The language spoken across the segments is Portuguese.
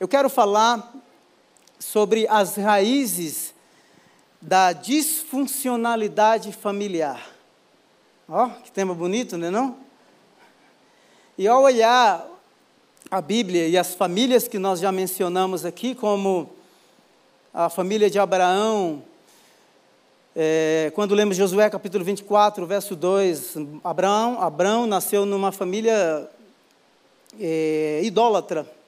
Eu quero falar sobre as raízes da disfuncionalidade familiar. Ó, oh, que tema bonito, não é não? E ao olhar a Bíblia e as famílias que nós já mencionamos aqui, como a família de Abraão, é, quando lemos Josué capítulo 24, verso 2, Abraão, Abraão nasceu numa família é, idólatra.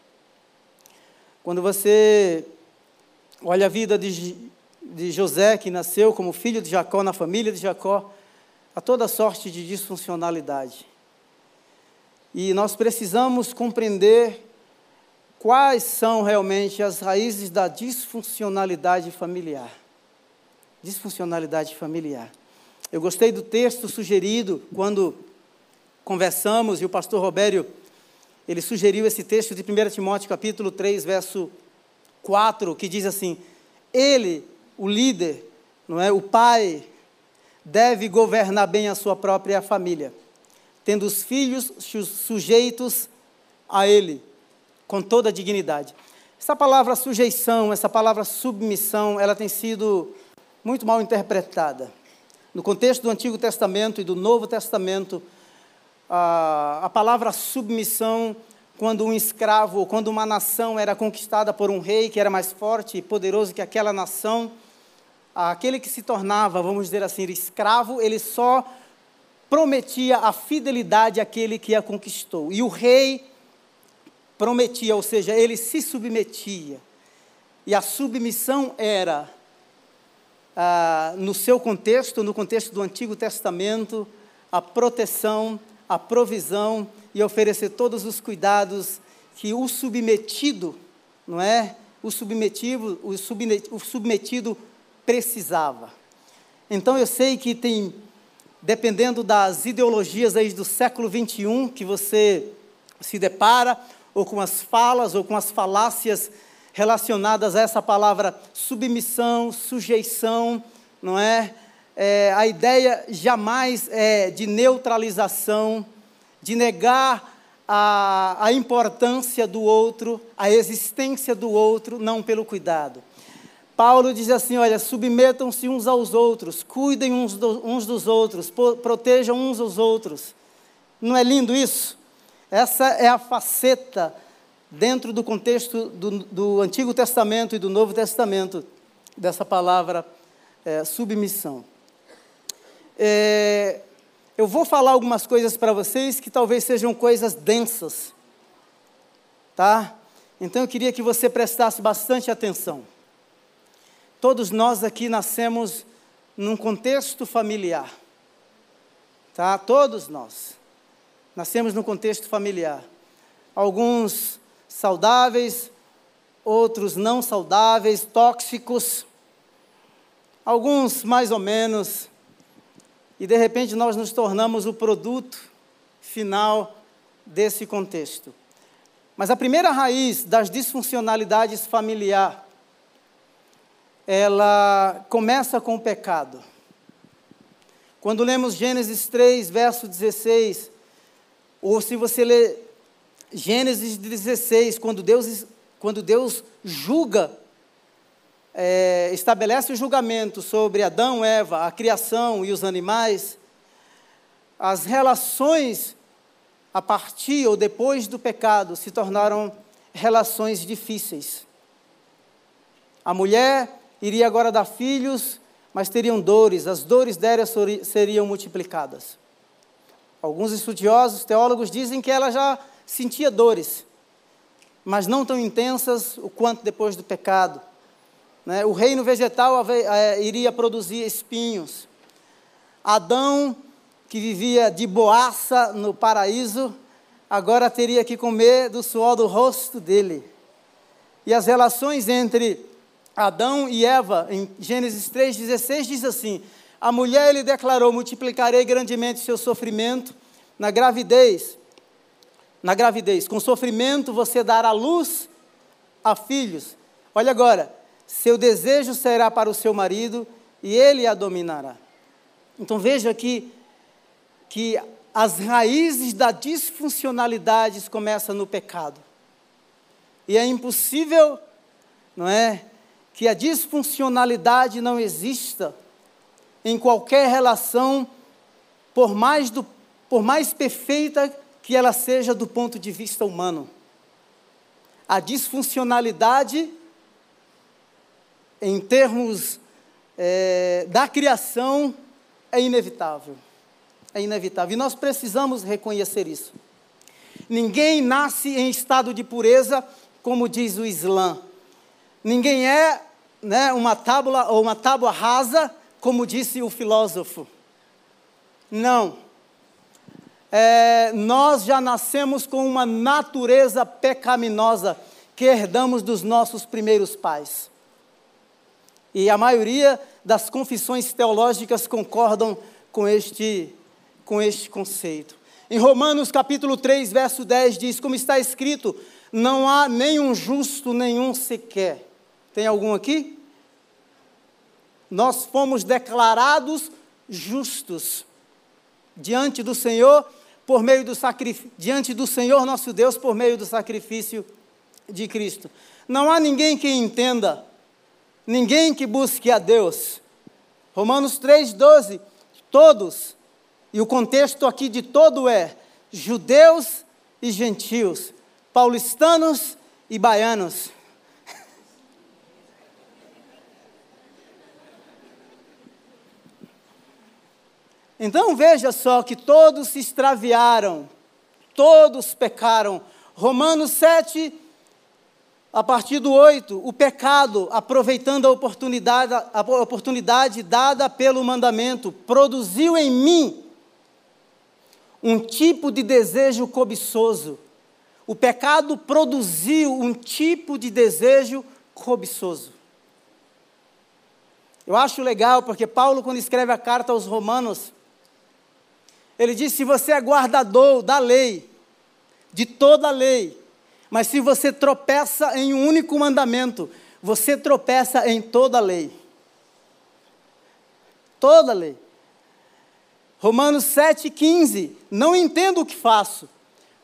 Quando você olha a vida de, de José, que nasceu como filho de Jacó, na família de Jacó, há toda sorte de disfuncionalidade. E nós precisamos compreender quais são realmente as raízes da disfuncionalidade familiar. Disfuncionalidade familiar. Eu gostei do texto sugerido quando conversamos e o pastor Robério ele sugeriu esse texto de 1 Timóteo capítulo 3, verso 4, que diz assim: Ele, o líder, não é, o pai, deve governar bem a sua própria família, tendo os filhos sujeitos a ele com toda a dignidade. Essa palavra sujeição, essa palavra submissão, ela tem sido muito mal interpretada. No contexto do Antigo Testamento e do Novo Testamento, a, palavra submissão, quando um escravo, quando uma nação era conquistada por um rei que era mais forte e poderoso que aquela nação, aquele que se tornava, vamos dizer assim, escravo, ele só prometia a fidelidade àquele que a conquistou. E o rei prometia, ou seja, ele se submetia. E a submissão era, ah, no seu contexto, no contexto do Antigo Testamento, a proteção, a provisão e oferecer todos os cuidados que o submetido, não é? O submetido, o submetido, o submetido precisava. Então eu sei que tem, dependendo das ideologias aí do século 21 que você se depara, ou com as falas, ou com as falácias relacionadas a essa palavra submissão, sujeição, não é? É a ideia jamais é de neutralização, de negar a, a importância do outro, a existência do outro, não pelo cuidado. Paulo diz assim: olha, submetam-se uns aos outros, cuidem uns, do, uns dos outros, protejam uns aos outros. Não é lindo isso? Essa é a faceta dentro do contexto do, do Antigo Testamento e do Novo Testamento dessa palavra é, submissão. É, eu vou falar algumas coisas para vocês que talvez sejam coisas densas, tá? Então eu queria que você prestasse bastante atenção. Todos nós aqui nascemos num contexto familiar, tá? Todos nós. Nascemos no contexto familiar. Alguns saudáveis, outros não saudáveis, tóxicos, alguns mais ou menos, e de repente nós nos tornamos o produto final desse contexto. Mas a primeira raiz das disfuncionalidades familiar, ela começa com o pecado. Quando lemos Gênesis 3, verso 16, ou se você lê Gênesis 16, quando Deus, quando Deus julga, é, estabelece o julgamento sobre Adão, Eva, a criação e os animais, as relações a partir ou depois do pecado se tornaram relações difíceis. A mulher iria agora dar filhos, mas teriam dores, as dores dela seriam multiplicadas. Alguns estudiosos, teólogos dizem que ela já sentia dores, mas não tão intensas o quanto depois do pecado. Né? O reino vegetal é, iria produzir espinhos. Adão, que vivia de boaça no paraíso, agora teria que comer do suor do rosto dele. E as relações entre Adão e Eva, em Gênesis 3,16, diz assim: a mulher lhe declarou: multiplicarei grandemente seu sofrimento na gravidez. Na gravidez, com sofrimento você dará luz a filhos. Olha agora, seu desejo será para o seu marido e ele a dominará. Então veja aqui que as raízes da disfuncionalidade começam no pecado. E é impossível, não é, que a disfuncionalidade não exista em qualquer relação, por mais, do, por mais perfeita que ela seja do ponto de vista humano. A disfuncionalidade, em termos é, da criação, é inevitável. É inevitável. E nós precisamos reconhecer isso. Ninguém nasce em estado de pureza, como diz o Islã. Ninguém é né, uma tábua ou uma tábua rasa, como disse o filósofo. Não. É, nós já nascemos com uma natureza pecaminosa que herdamos dos nossos primeiros pais. E a maioria das confissões teológicas concordam com este, com este conceito. Em Romanos capítulo 3, verso 10 diz: Como está escrito, não há nenhum justo, nenhum sequer. Tem algum aqui? Nós fomos declarados justos diante do Senhor por meio do sacrifício, diante do Senhor nosso Deus por meio do sacrifício de Cristo. Não há ninguém que entenda, ninguém que busque a Deus. Romanos 3:12, todos, e o contexto aqui de todo é judeus e gentios, paulistanos e baianos. Então veja só que todos se extraviaram, todos pecaram. Romanos 7, a partir do 8, o pecado, aproveitando a oportunidade, a oportunidade dada pelo mandamento, produziu em mim um tipo de desejo cobiçoso. O pecado produziu um tipo de desejo cobiçoso. Eu acho legal porque Paulo, quando escreve a carta aos Romanos, ele diz: se você é guardador da lei, de toda a lei, mas se você tropeça em um único mandamento, você tropeça em toda a lei. Toda a lei. Romanos 7,15: Não entendo o que faço,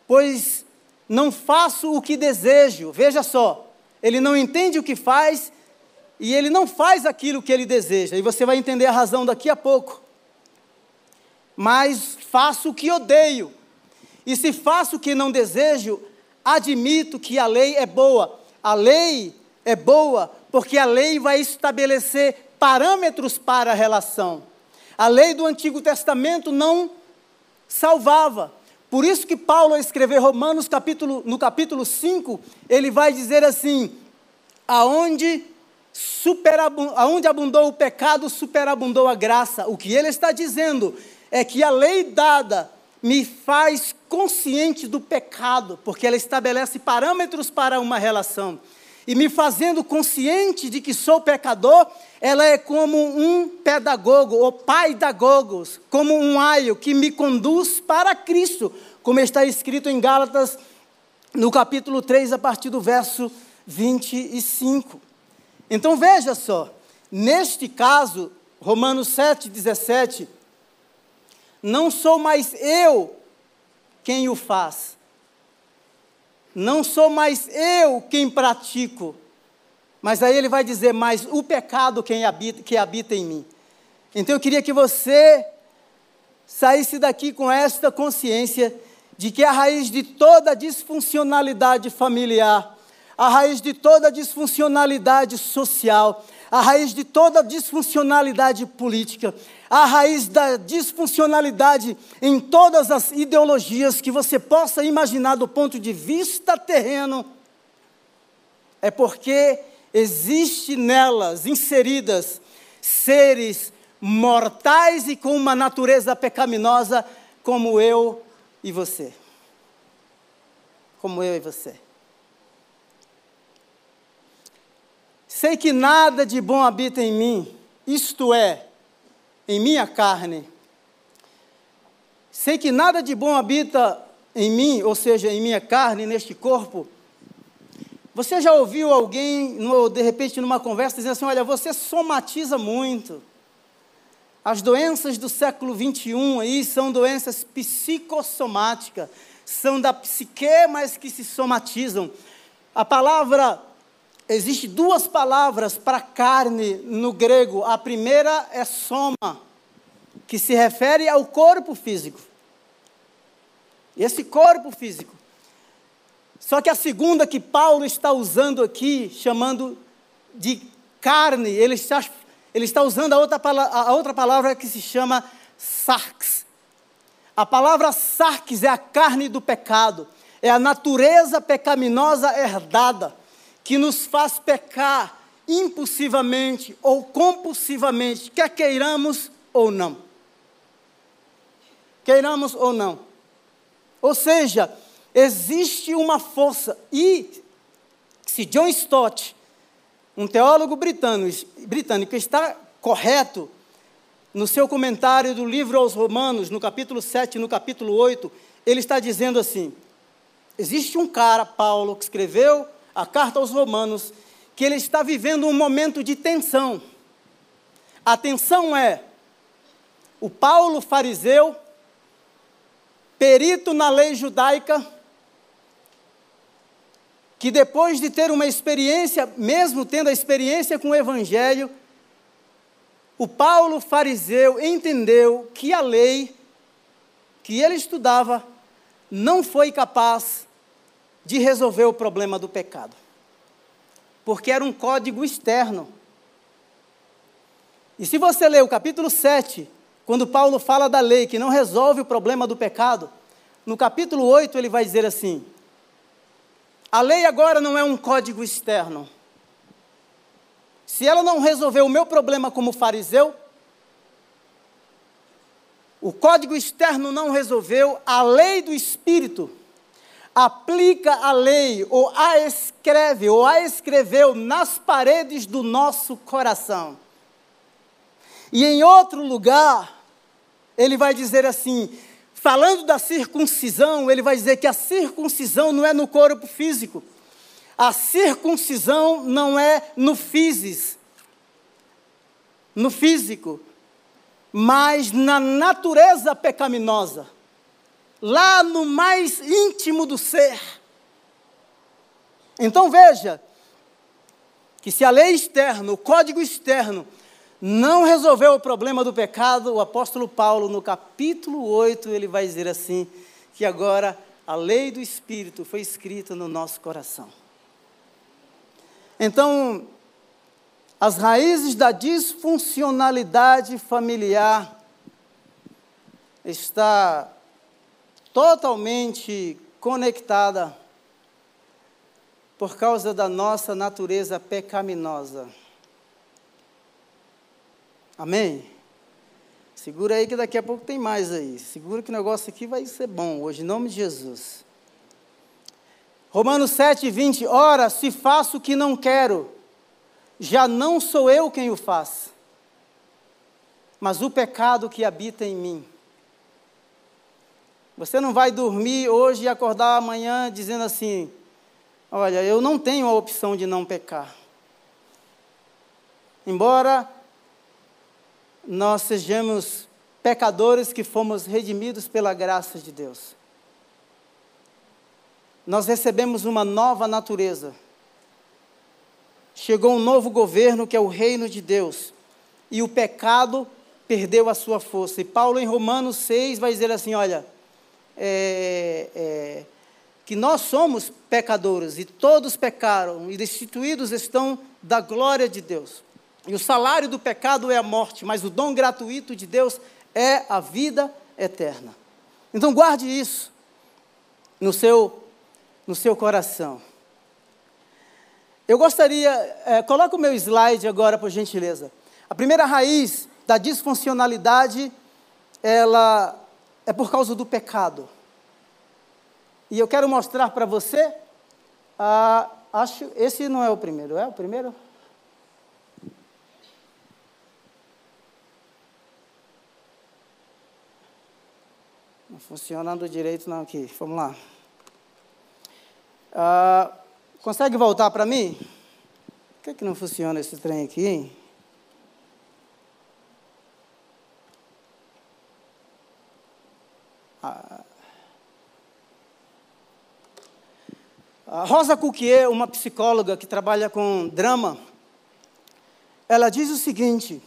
pois não faço o que desejo. Veja só, ele não entende o que faz e ele não faz aquilo que ele deseja. E você vai entender a razão daqui a pouco mas faço o que odeio. E se faço o que não desejo, admito que a lei é boa. A lei é boa porque a lei vai estabelecer parâmetros para a relação. A lei do Antigo Testamento não salvava. Por isso que Paulo, ao escrever Romanos capítulo, no capítulo 5, ele vai dizer assim: aonde, aonde abundou o pecado, superabundou a graça. O que ele está dizendo é que a lei dada me faz consciente do pecado, porque ela estabelece parâmetros para uma relação. E me fazendo consciente de que sou pecador, ela é como um pedagogo, ou pai pedagogos, como um aio que me conduz para Cristo, como está escrito em Gálatas, no capítulo 3, a partir do verso 25. Então veja só, neste caso, Romanos 7, 17, não sou mais eu quem o faz. Não sou mais eu quem pratico. Mas aí ele vai dizer, mas o pecado quem habita, que habita em mim. Então eu queria que você saísse daqui com esta consciência de que a raiz de toda disfuncionalidade familiar, a raiz de toda disfuncionalidade social, a raiz de toda disfuncionalidade política, a raiz da disfuncionalidade em todas as ideologias que você possa imaginar do ponto de vista terreno, é porque existe nelas inseridas seres mortais e com uma natureza pecaminosa como eu e você. Como eu e você. Sei que nada de bom habita em mim, isto é, em minha carne. Sei que nada de bom habita em mim, ou seja, em minha carne, neste corpo. Você já ouviu alguém, de repente, numa conversa, dizendo assim: olha, você somatiza muito. As doenças do século 21 aí são doenças psicossomáticas, são da psique, mas que se somatizam. A palavra, existe duas palavras para carne no grego. A primeira é soma, que se refere ao corpo físico. Esse corpo físico. Só que a segunda que Paulo está usando aqui, chamando de carne, ele está, ele está usando a outra, a outra palavra que se chama sarx. A palavra sarx é a carne do pecado, é a natureza pecaminosa herdada que nos faz pecar impulsivamente ou compulsivamente, quer queiramos ou não. Queiramos ou não. Ou seja, existe uma força, e se John Stott, um teólogo britânico, está correto no seu comentário do livro aos Romanos, no capítulo 7 no capítulo 8, ele está dizendo assim: existe um cara, Paulo, que escreveu a carta aos Romanos, que ele está vivendo um momento de tensão. A tensão é o Paulo fariseu, perito na lei judaica, que depois de ter uma experiência, mesmo tendo a experiência com o Evangelho, o Paulo fariseu entendeu que a lei que ele estudava não foi capaz de resolver o problema do pecado, porque era um código externo. E se você ler o capítulo 7, quando Paulo fala da lei que não resolve o problema do pecado, no capítulo 8 ele vai dizer assim: a lei agora não é um código externo. Se ela não resolver o meu problema como fariseu, o código externo não resolveu, a lei do Espírito aplica a lei, ou a escreve, ou a escreveu nas paredes do nosso coração. E em outro lugar, ele vai dizer assim: falando da circuncisão, ele vai dizer que a circuncisão não é no corpo físico a circuncisão não é no físis, no físico, mas na natureza pecaminosa, lá no mais íntimo do ser. Então veja que se a lei externa, o código externo, não resolveu o problema do pecado, o apóstolo Paulo, no capítulo 8, ele vai dizer assim: que agora a lei do Espírito foi escrita no nosso coração. Então, as raízes da disfuncionalidade familiar está totalmente conectada por causa da nossa natureza pecaminosa. Amém? Segura aí que daqui a pouco tem mais aí. Segura que o negócio aqui vai ser bom hoje, em nome de Jesus. Romanos 7, 20. Ora, se faço o que não quero, já não sou eu quem o faz, mas o pecado que habita em mim. Você não vai dormir hoje e acordar amanhã dizendo assim: Olha, eu não tenho a opção de não pecar. Embora nós sejamos pecadores que fomos redimidos pela graça de Deus nós recebemos uma nova natureza. Chegou um novo governo que é o reino de Deus. E o pecado perdeu a sua força. E Paulo, em Romanos 6, vai dizer assim: olha, é, é, que nós somos pecadores e todos pecaram e destituídos estão da glória de Deus. E o salário do pecado é a morte, mas o dom gratuito de Deus é a vida eterna. Então guarde isso no seu no seu coração. Eu gostaria, é, coloca o meu slide agora, por gentileza. A primeira raiz da disfuncionalidade, ela é por causa do pecado. E eu quero mostrar para você, ah, acho, esse não é o primeiro, é o primeiro? Não funcionando direito não aqui, vamos lá. Ah, consegue voltar para mim? Por que, que não funciona esse trem aqui, hein? A Rosa Cuquier, uma psicóloga que trabalha com drama, ela diz o seguinte: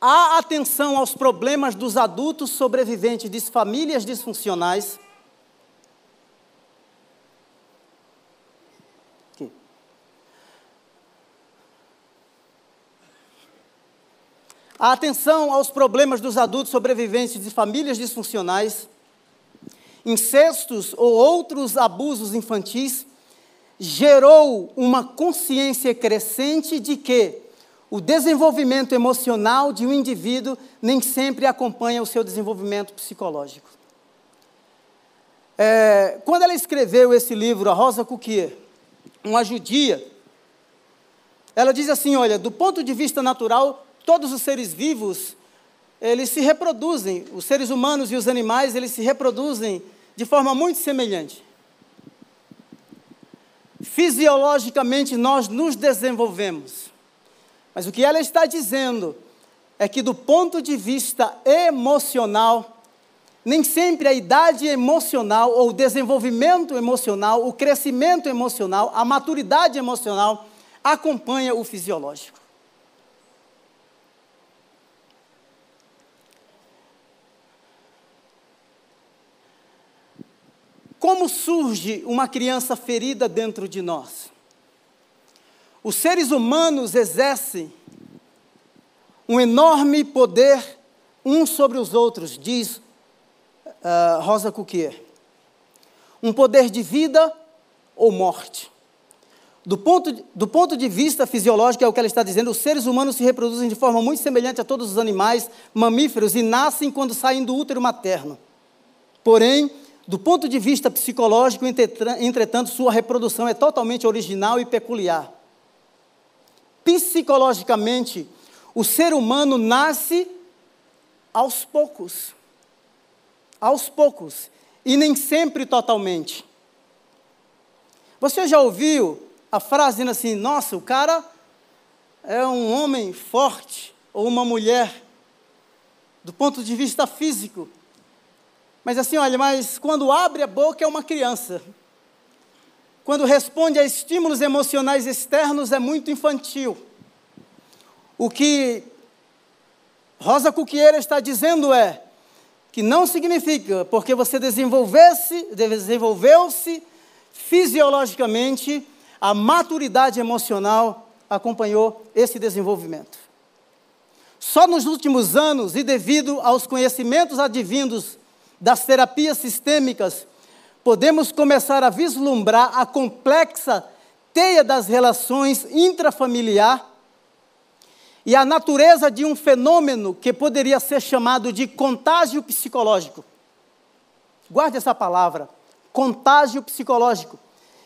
há atenção aos problemas dos adultos sobreviventes de famílias disfuncionais. A atenção aos problemas dos adultos sobreviventes de famílias disfuncionais incestos ou outros abusos infantis, gerou uma consciência crescente de que o desenvolvimento emocional de um indivíduo nem sempre acompanha o seu desenvolvimento psicológico. É, quando ela escreveu esse livro, a Rosa Cuquier, uma judia, ela diz assim: olha, do ponto de vista natural, todos os seres vivos eles se reproduzem, os seres humanos e os animais eles se reproduzem de forma muito semelhante. Fisiologicamente nós nos desenvolvemos. Mas o que ela está dizendo é que, do ponto de vista emocional, nem sempre a idade emocional, ou o desenvolvimento emocional, o crescimento emocional, a maturidade emocional acompanha o fisiológico. Como surge uma criança ferida dentro de nós? Os seres humanos exercem um enorme poder uns sobre os outros, diz uh, Rosa Cuquier. Um poder de vida ou morte. Do ponto, de, do ponto de vista fisiológico, é o que ela está dizendo, os seres humanos se reproduzem de forma muito semelhante a todos os animais mamíferos e nascem quando saem do útero materno. Porém, do ponto de vista psicológico, entretanto, sua reprodução é totalmente original e peculiar. Psicologicamente, o ser humano nasce aos poucos. Aos poucos. E nem sempre totalmente. Você já ouviu a frase assim: nossa, o cara é um homem forte, ou uma mulher, do ponto de vista físico. Mas assim, olha, mas quando abre a boca é uma criança. Quando responde a estímulos emocionais externos é muito infantil. O que Rosa Cuquieira está dizendo é que não significa porque você desenvolvesse, desenvolveu-se fisiologicamente, a maturidade emocional acompanhou esse desenvolvimento. Só nos últimos anos, e devido aos conhecimentos advindos das terapias sistêmicas, podemos começar a vislumbrar a complexa teia das relações intrafamiliar e a natureza de um fenômeno que poderia ser chamado de contágio psicológico. Guarde essa palavra, contágio psicológico.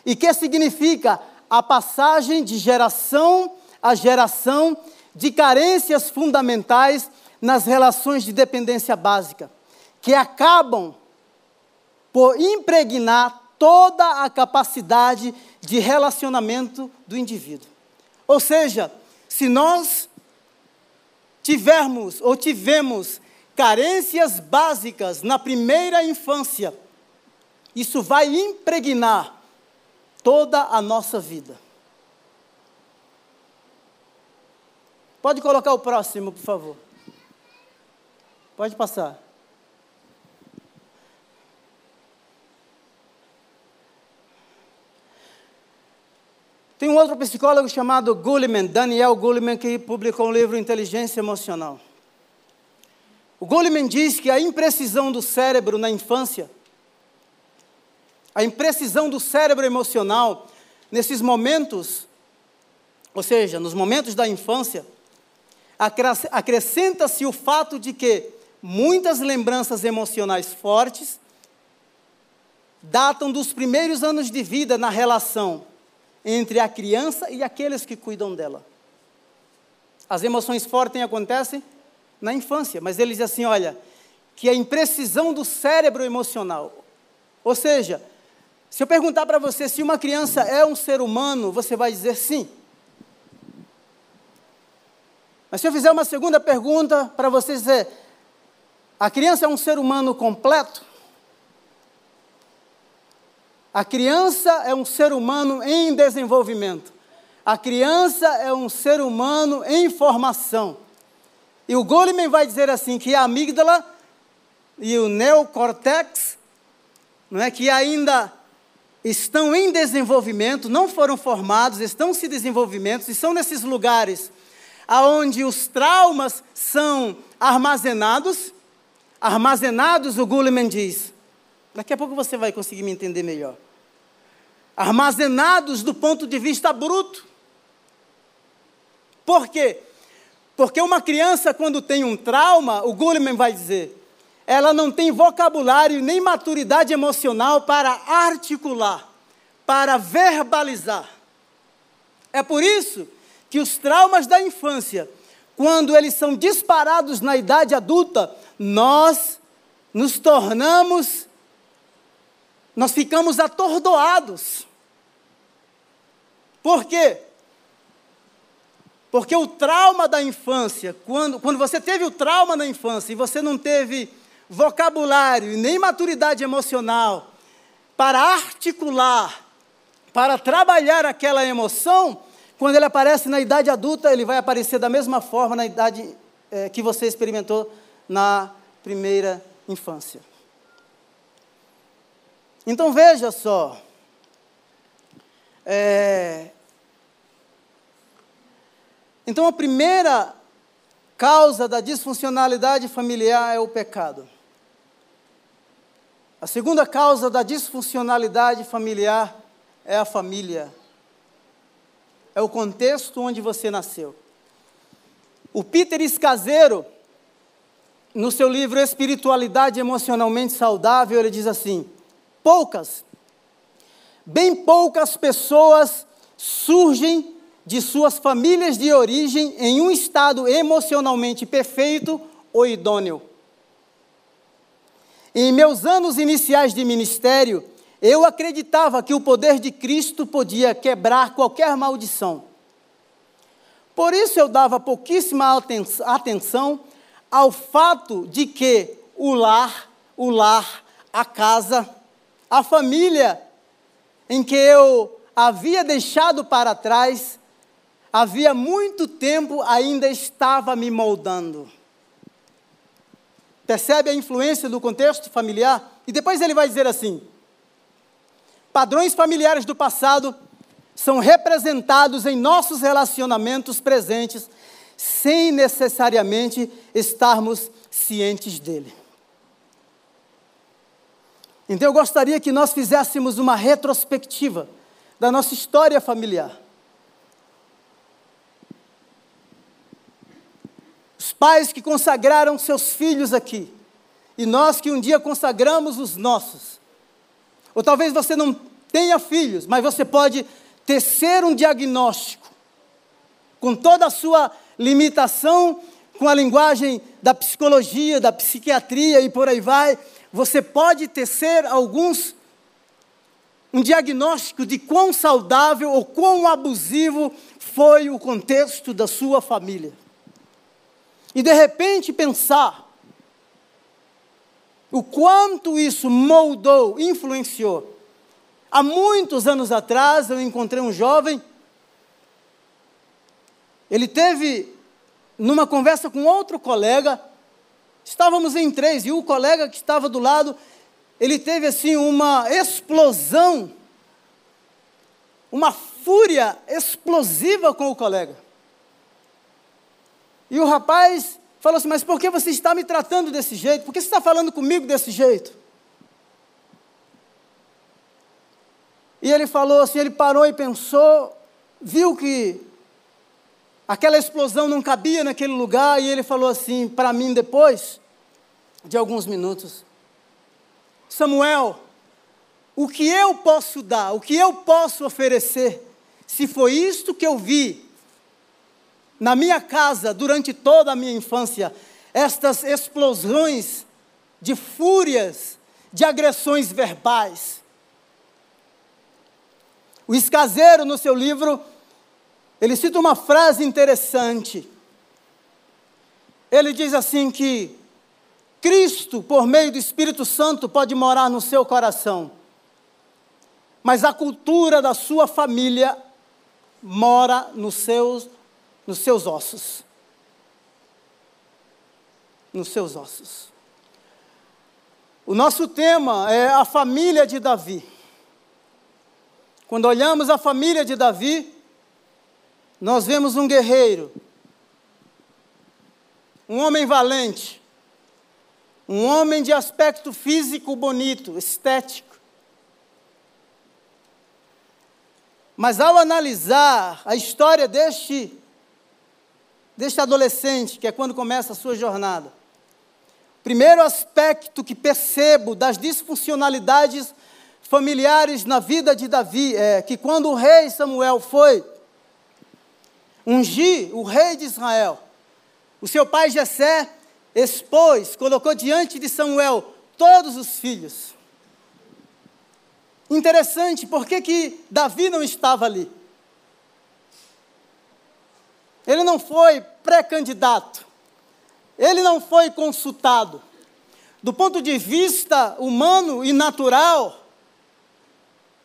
E que significa a passagem de geração a geração de carências fundamentais nas relações de dependência básica que acabam por impregnar toda a capacidade de relacionamento do indivíduo. Ou seja, se nós tivermos ou tivemos carências básicas na primeira infância, isso vai impregnar toda a nossa vida. Pode colocar o próximo, por favor. Pode passar. Tem um outro psicólogo chamado Goleman, Daniel Goleman, que publicou um livro Inteligência Emocional. O Goleman diz que a imprecisão do cérebro na infância, a imprecisão do cérebro emocional, nesses momentos, ou seja, nos momentos da infância, acrescenta-se o fato de que muitas lembranças emocionais fortes datam dos primeiros anos de vida na relação entre a criança e aqueles que cuidam dela. As emoções fortes acontecem na infância, mas ele diz assim: olha, que a imprecisão do cérebro emocional. Ou seja, se eu perguntar para você se uma criança é um ser humano, você vai dizer sim. Mas se eu fizer uma segunda pergunta para você dizer, a criança é um ser humano completo? A criança é um ser humano em desenvolvimento. A criança é um ser humano em formação. E o Goleman vai dizer assim que a amígdala e o neocórtex, não é que ainda estão em desenvolvimento, não foram formados, estão se desenvolvimento e são nesses lugares aonde os traumas são armazenados. Armazenados, o Goleman diz. Daqui a pouco você vai conseguir me entender melhor. Armazenados do ponto de vista bruto. Por quê? Porque uma criança, quando tem um trauma, o Goleman vai dizer, ela não tem vocabulário nem maturidade emocional para articular, para verbalizar. É por isso que os traumas da infância, quando eles são disparados na idade adulta, nós nos tornamos, nós ficamos atordoados. Por quê? Porque o trauma da infância, quando, quando você teve o trauma na infância e você não teve vocabulário e nem maturidade emocional para articular, para trabalhar aquela emoção, quando ele aparece na idade adulta, ele vai aparecer da mesma forma na idade é, que você experimentou na primeira infância. Então veja só, é, então, a primeira causa da disfuncionalidade familiar é o pecado. A segunda causa da disfuncionalidade familiar é a família. É o contexto onde você nasceu. O Peter Escaseiro, no seu livro Espiritualidade Emocionalmente Saudável, ele diz assim: poucas, bem poucas pessoas surgem de suas famílias de origem em um estado emocionalmente perfeito ou idôneo. Em meus anos iniciais de ministério, eu acreditava que o poder de Cristo podia quebrar qualquer maldição. Por isso eu dava pouquíssima atenção ao fato de que o lar, o lar, a casa, a família em que eu havia deixado para trás havia muito tempo ainda estava me moldando. Percebe a influência do contexto familiar? E depois ele vai dizer assim: padrões familiares do passado são representados em nossos relacionamentos presentes, sem necessariamente estarmos cientes dele. Então eu gostaria que nós fizéssemos uma retrospectiva da nossa história familiar. Os pais que consagraram seus filhos aqui, e nós que um dia consagramos os nossos. Ou talvez você não tenha filhos, mas você pode tecer um diagnóstico, com toda a sua limitação, com a linguagem da psicologia, da psiquiatria e por aí vai, você pode tecer alguns um diagnóstico de quão saudável ou quão abusivo foi o contexto da sua família e de repente pensar o quanto isso moldou, influenciou. Há muitos anos atrás eu encontrei um jovem, ele teve, numa conversa com outro colega, estávamos em três, e o colega que estava do lado, ele teve assim uma explosão, uma fúria explosiva com o colega. E o rapaz falou assim: Mas por que você está me tratando desse jeito? Por que você está falando comigo desse jeito? E ele falou assim: ele parou e pensou, viu que aquela explosão não cabia naquele lugar, e ele falou assim para mim depois de alguns minutos: Samuel, o que eu posso dar, o que eu posso oferecer, se foi isto que eu vi na minha casa durante toda a minha infância, estas explosões de fúrias, de agressões verbais. O escaseiro, no seu livro, ele cita uma frase interessante. Ele diz assim que Cristo, por meio do Espírito Santo, pode morar no seu coração. mas a cultura da sua família mora nos seus, nos seus ossos. Nos seus ossos. O nosso tema é a família de Davi. Quando olhamos a família de Davi, nós vemos um guerreiro, um homem valente, um homem de aspecto físico bonito, estético. Mas ao analisar a história deste, deste adolescente, que é quando começa a sua jornada, primeiro aspecto que percebo das disfuncionalidades familiares na vida de Davi é que quando o rei Samuel foi ungir o rei de Israel, o seu pai Jessé expôs, colocou diante de Samuel todos os filhos. Interessante, por que, que Davi não estava ali? Ele não foi pré-candidato, ele não foi consultado. Do ponto de vista humano e natural,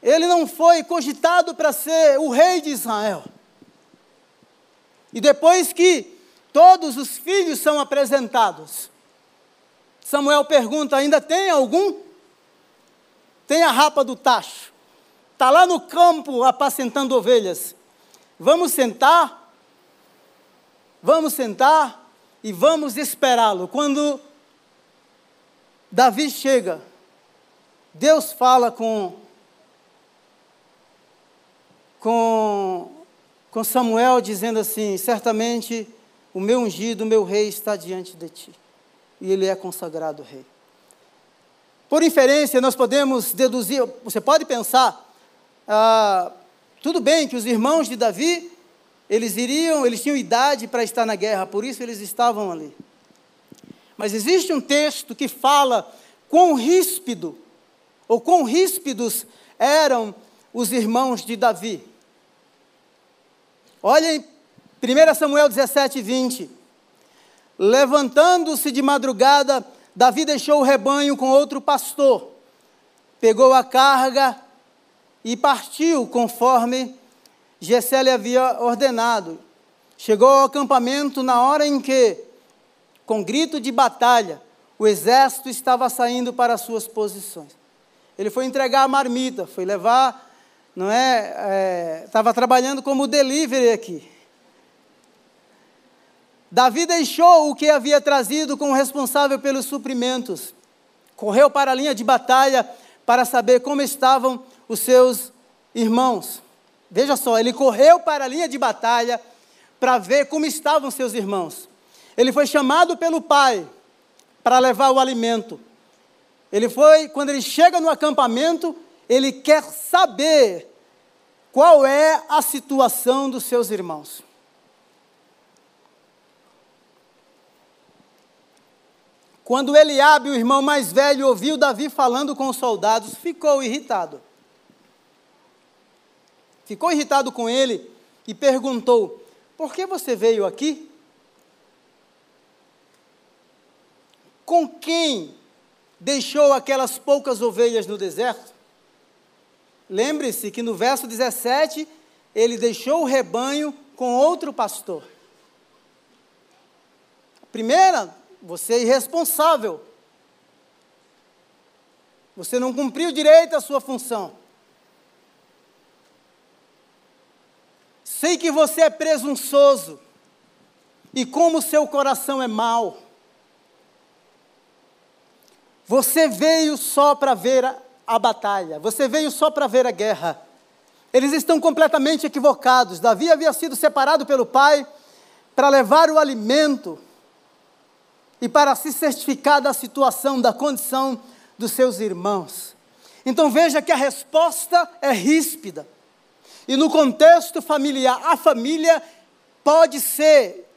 ele não foi cogitado para ser o rei de Israel. E depois que todos os filhos são apresentados. Samuel pergunta: ainda tem algum? Tem a rapa do tacho. Está lá no campo apacentando ovelhas. Vamos sentar? Vamos sentar e vamos esperá-lo. Quando Davi chega, Deus fala com, com, com Samuel, dizendo assim: certamente o meu ungido, o meu rei está diante de ti. E ele é consagrado rei. Por inferência, nós podemos deduzir, você pode pensar, ah, tudo bem que os irmãos de Davi, eles iriam, eles tinham idade para estar na guerra, por isso eles estavam ali. Mas existe um texto que fala quão ríspido, ou quão ríspidos eram os irmãos de Davi. Olhem 1 Samuel 17, 20. Levantando-se de madrugada, Davi deixou o rebanho com outro pastor, pegou a carga e partiu conforme Gessé lhe havia ordenado. Chegou ao acampamento na hora em que, com grito de batalha, o exército estava saindo para suas posições. Ele foi entregar a marmita, foi levar, não é? Estava é, trabalhando como delivery aqui. Davi deixou o que havia trazido com o responsável pelos suprimentos. Correu para a linha de batalha para saber como estavam os seus irmãos. Veja só, ele correu para a linha de batalha para ver como estavam seus irmãos. Ele foi chamado pelo pai para levar o alimento. Ele foi, quando ele chega no acampamento, ele quer saber qual é a situação dos seus irmãos. Quando Eliabe, o irmão mais velho, ouviu Davi falando com os soldados, ficou irritado. Ficou irritado com ele e perguntou: Por que você veio aqui? Com quem deixou aquelas poucas ovelhas no deserto? Lembre-se que no verso 17, ele deixou o rebanho com outro pastor. Primeira você é irresponsável. Você não cumpriu direito a sua função. Sei que você é presunçoso. E como seu coração é mau. Você veio só para ver a, a batalha. Você veio só para ver a guerra. Eles estão completamente equivocados. Davi havia sido separado pelo pai para levar o alimento e para se certificar da situação, da condição dos seus irmãos. Então veja que a resposta é ríspida. E no contexto familiar, a família pode ser,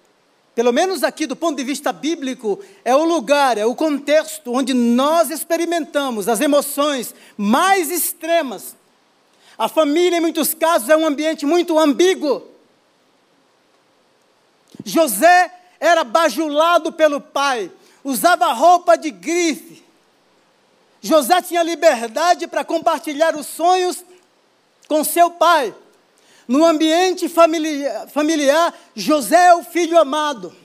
pelo menos aqui do ponto de vista bíblico, é o lugar, é o contexto onde nós experimentamos as emoções mais extremas. A família, em muitos casos, é um ambiente muito ambíguo. José era bajulado pelo pai, usava roupa de grife. José tinha liberdade para compartilhar os sonhos com seu pai. No ambiente familiar, José é o filho amado.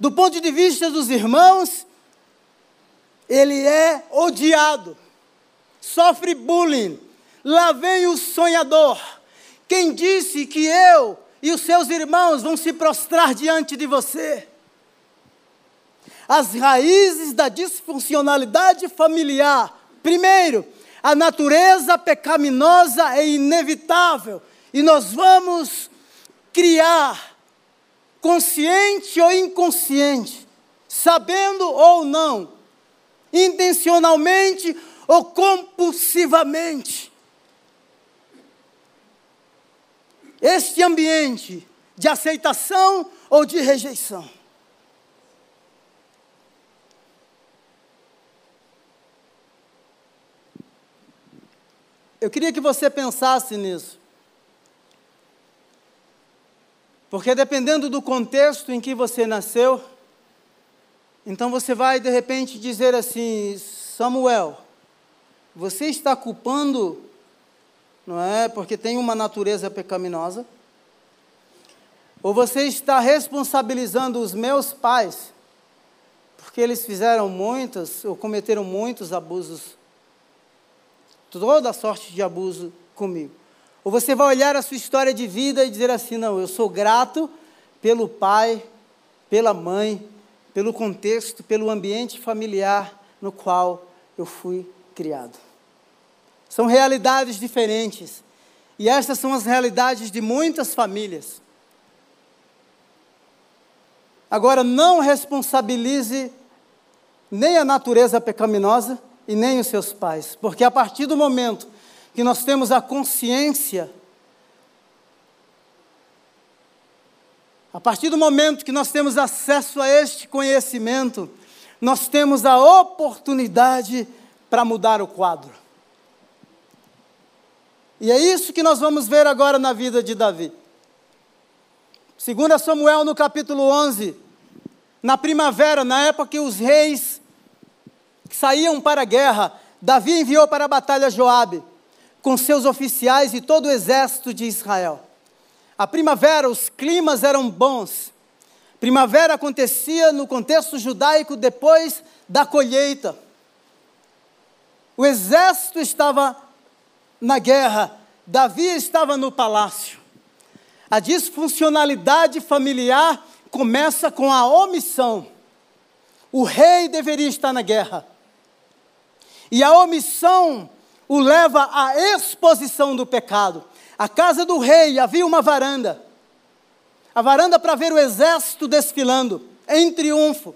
Do ponto de vista dos irmãos, ele é odiado, sofre bullying. Lá vem o sonhador. Quem disse que eu e os seus irmãos vão se prostrar diante de você? As raízes da disfuncionalidade familiar. Primeiro, a natureza pecaminosa é inevitável e nós vamos criar, consciente ou inconsciente, sabendo ou não, intencionalmente ou compulsivamente. Este ambiente de aceitação ou de rejeição. Eu queria que você pensasse nisso. Porque dependendo do contexto em que você nasceu, então você vai de repente dizer assim: Samuel, você está culpando, não é? Porque tem uma natureza pecaminosa? Ou você está responsabilizando os meus pais, porque eles fizeram muitas, ou cometeram muitos abusos, toda sorte de abuso comigo? Ou você vai olhar a sua história de vida e dizer assim: não, eu sou grato pelo pai, pela mãe, pelo contexto, pelo ambiente familiar no qual eu fui criado. São realidades diferentes. E estas são as realidades de muitas famílias. Agora, não responsabilize nem a natureza pecaminosa e nem os seus pais, porque a partir do momento que nós temos a consciência A partir do momento que nós temos acesso a este conhecimento, nós temos a oportunidade para mudar o quadro. E é isso que nós vamos ver agora na vida de Davi. Segundo Samuel no capítulo 11, na primavera, na época que os reis saíam para a guerra, Davi enviou para a batalha Joabe com seus oficiais e todo o exército de Israel. A primavera, os climas eram bons. Primavera acontecia no contexto judaico depois da colheita. O exército estava na guerra, Davi estava no palácio. A disfuncionalidade familiar começa com a omissão. O rei deveria estar na guerra. E a omissão o leva à exposição do pecado. A casa do rei havia uma varanda. A varanda para ver o exército desfilando em triunfo.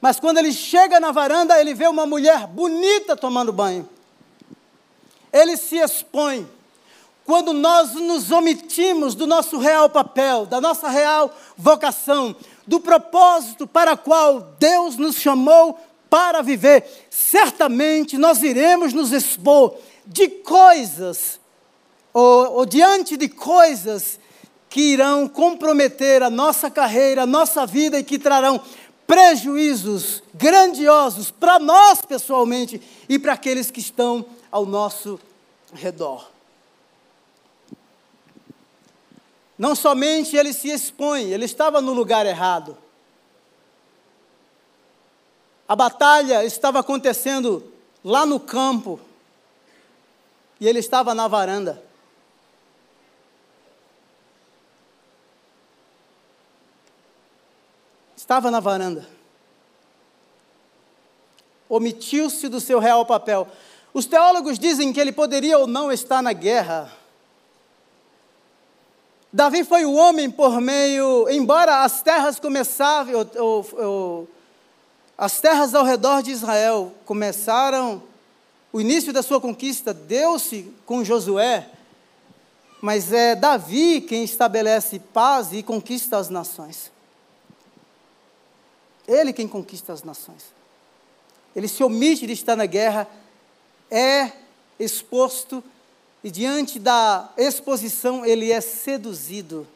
Mas quando ele chega na varanda, ele vê uma mulher bonita tomando banho. Ele se expõe. Quando nós nos omitimos do nosso real papel, da nossa real vocação, do propósito para qual Deus nos chamou para viver, certamente nós iremos nos expor de coisas ou, ou diante de coisas que irão comprometer a nossa carreira, a nossa vida e que trarão prejuízos grandiosos para nós pessoalmente e para aqueles que estão ao nosso redor. Não somente ele se expõe, ele estava no lugar errado. A batalha estava acontecendo lá no campo e ele estava na varanda. Estava na varanda. Omitiu-se do seu real papel. Os teólogos dizem que ele poderia ou não estar na guerra. Davi foi o homem por meio, embora as terras começavam, ou, ou, ou, as terras ao redor de Israel começaram, o início da sua conquista deu-se com Josué, mas é Davi quem estabelece paz e conquista as nações. Ele quem conquista as nações. Ele se omite de estar na guerra, é exposto e diante da exposição ele é seduzido.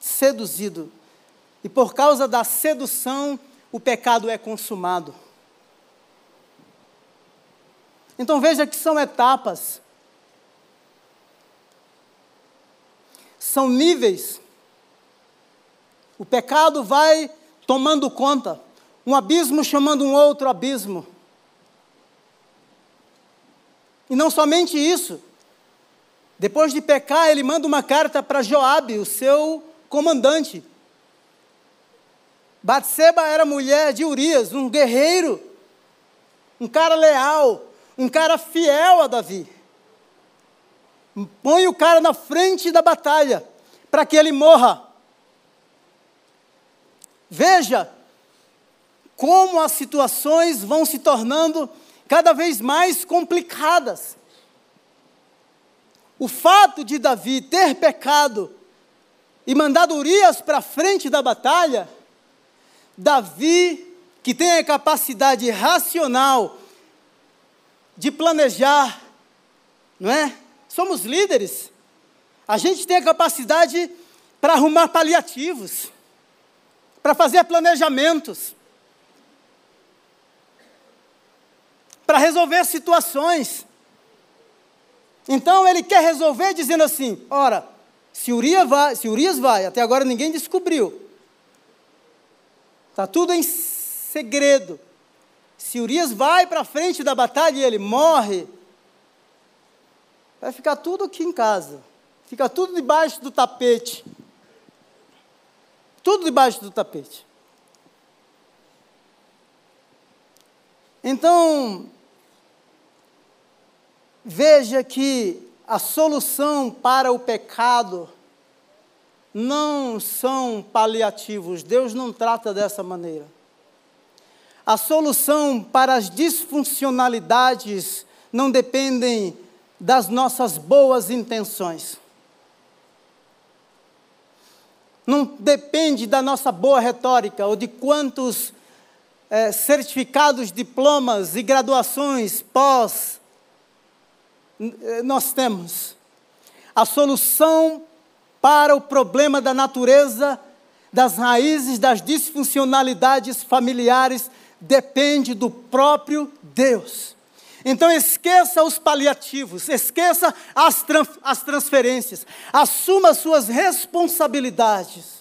Seduzido. E por causa da sedução, o pecado é consumado. Então veja que são etapas, são níveis. O pecado vai tomando conta, um abismo chamando um outro abismo. E não somente isso, depois de pecar, ele manda uma carta para Joabe, o seu comandante. Batseba era mulher de Urias, um guerreiro, um cara leal, um cara fiel a Davi. Põe o cara na frente da batalha para que ele morra. Veja como as situações vão se tornando cada vez mais complicadas. O fato de Davi ter pecado e mandado Urias para frente da batalha, Davi, que tem a capacidade racional de planejar, não é? Somos líderes. A gente tem a capacidade para arrumar paliativos, para fazer planejamentos, para resolver situações. Então ele quer resolver dizendo assim: ora, se Urias vai, se Urias vai até agora ninguém descobriu. Está tudo em segredo. Se Urias vai para frente da batalha e ele morre, vai ficar tudo aqui em casa. Fica tudo debaixo do tapete. Tudo debaixo do tapete. Então, veja que a solução para o pecado não são paliativos. Deus não trata dessa maneira. A solução para as disfuncionalidades não dependem das nossas boas intenções. Não depende da nossa boa retórica ou de quantos é, certificados, diplomas e graduações pós eh, nós temos. A solução para o problema da natureza, das raízes das disfuncionalidades familiares depende do próprio Deus. Então esqueça os paliativos, esqueça as, as transferências, assuma suas responsabilidades.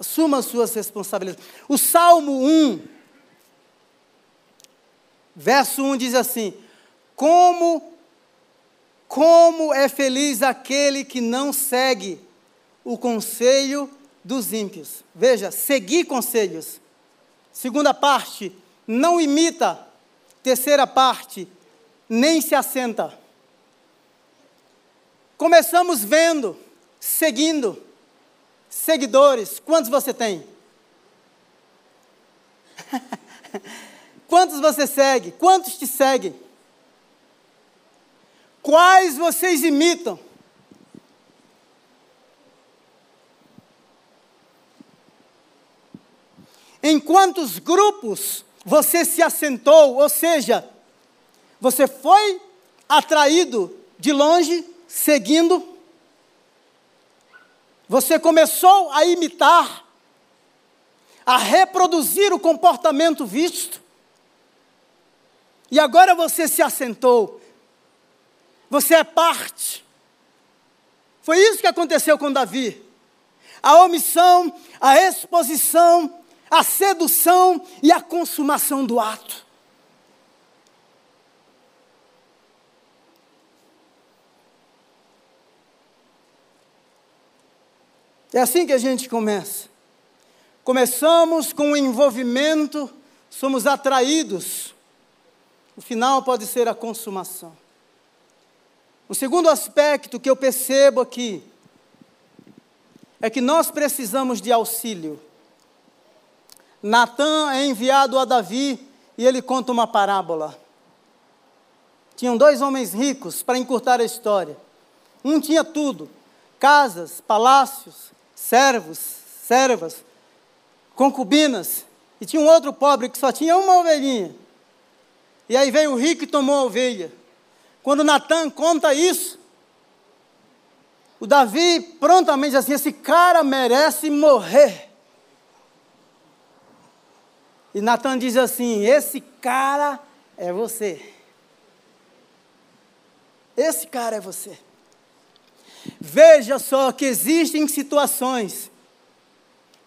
Assuma suas responsabilidades. O Salmo 1, verso 1 diz assim: Como, como é feliz aquele que não segue o conselho dos ímpios. Veja, seguir conselhos. Segunda parte, não imita. Terceira parte, nem se assenta. Começamos vendo, seguindo, seguidores. Quantos você tem? Quantos você segue? Quantos te seguem? Quais vocês imitam? Em quantos grupos você se assentou, ou seja, você foi atraído de longe, seguindo, você começou a imitar, a reproduzir o comportamento visto, e agora você se assentou, você é parte. Foi isso que aconteceu com Davi. A omissão, a exposição, a sedução e a consumação do ato. É assim que a gente começa. Começamos com o envolvimento, somos atraídos. O final pode ser a consumação. O segundo aspecto que eu percebo aqui é que nós precisamos de auxílio. Natan é enviado a Davi e ele conta uma parábola. Tinham dois homens ricos, para encurtar a história. Um tinha tudo: casas, palácios, servos, servas, concubinas. E tinha um outro pobre que só tinha uma ovelhinha. E aí veio o rico e tomou a ovelha. Quando Natan conta isso, o Davi prontamente diz assim: esse cara merece morrer. E Natan diz assim: Esse cara é você. Esse cara é você. Veja só que existem situações,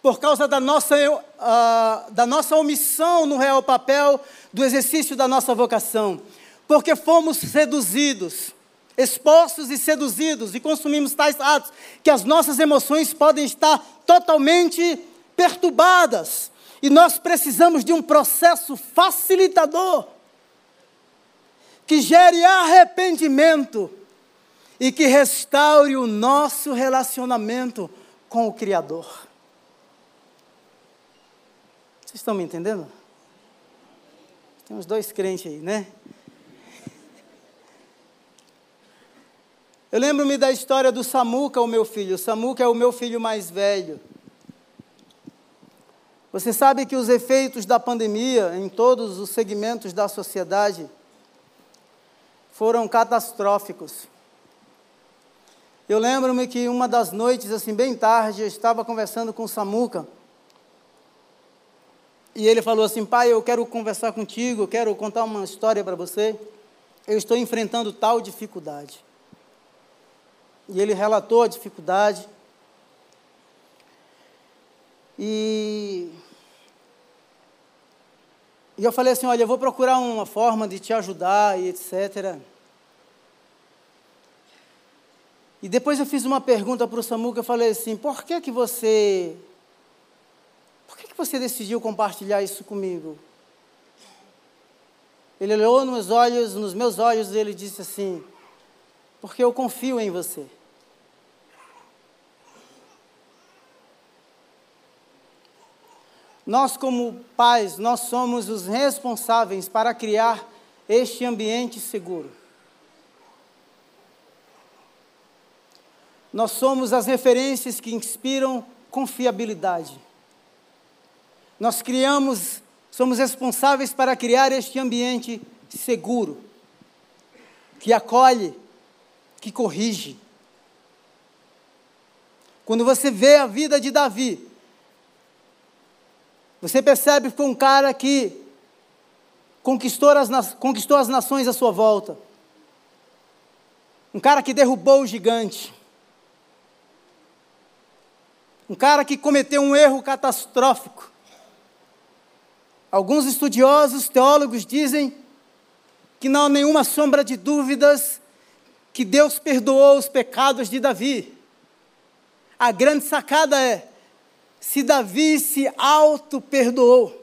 por causa da nossa, uh, da nossa omissão no real papel do exercício da nossa vocação, porque fomos seduzidos, expostos e seduzidos e consumimos tais atos, que as nossas emoções podem estar totalmente perturbadas. E nós precisamos de um processo facilitador que gere arrependimento e que restaure o nosso relacionamento com o Criador. Vocês estão me entendendo? Tem uns dois crentes aí, né? Eu lembro-me da história do Samuca, o meu filho. O Samuca é o meu filho mais velho. Você sabe que os efeitos da pandemia em todos os segmentos da sociedade foram catastróficos. Eu lembro-me que uma das noites, assim, bem tarde, eu estava conversando com o Samuca. E ele falou assim: Pai, eu quero conversar contigo, eu quero contar uma história para você. Eu estou enfrentando tal dificuldade. E ele relatou a dificuldade. E, e eu falei assim: Olha, eu vou procurar uma forma de te ajudar e etc. E depois eu fiz uma pergunta para o Samuca, eu falei assim, por que que você, por que que você decidiu compartilhar isso comigo? Ele olhou nos olhos, nos meus olhos, e ele disse assim, porque eu confio em você. Nós, como pais, nós somos os responsáveis para criar este ambiente seguro. Nós somos as referências que inspiram confiabilidade. Nós criamos, somos responsáveis para criar este ambiente seguro, que acolhe, que corrige. Quando você vê a vida de Davi, você percebe que foi um cara que conquistou as, conquistou as nações à sua volta. Um cara que derrubou o gigante um cara que cometeu um erro catastrófico. Alguns estudiosos, teólogos dizem que não há nenhuma sombra de dúvidas que Deus perdoou os pecados de Davi. A grande sacada é: se Davi se auto-perdoou,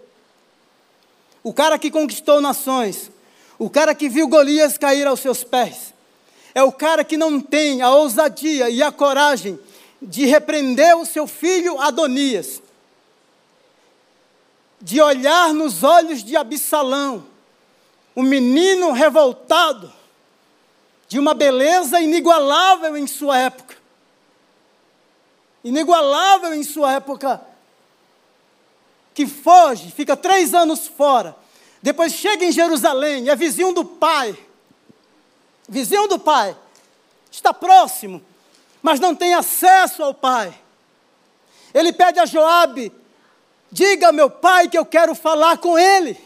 o cara que conquistou nações, o cara que viu Golias cair aos seus pés, é o cara que não tem a ousadia e a coragem de repreender o seu filho Adonias, de olhar nos olhos de Absalão, um menino revoltado, de uma beleza inigualável em sua época. Inigualável em sua época. Que foge, fica três anos fora. Depois chega em Jerusalém, é vizinho do pai. Vizinho do pai. Está próximo mas não tem acesso ao pai. Ele pede a Joabe: diga meu pai que eu quero falar com ele.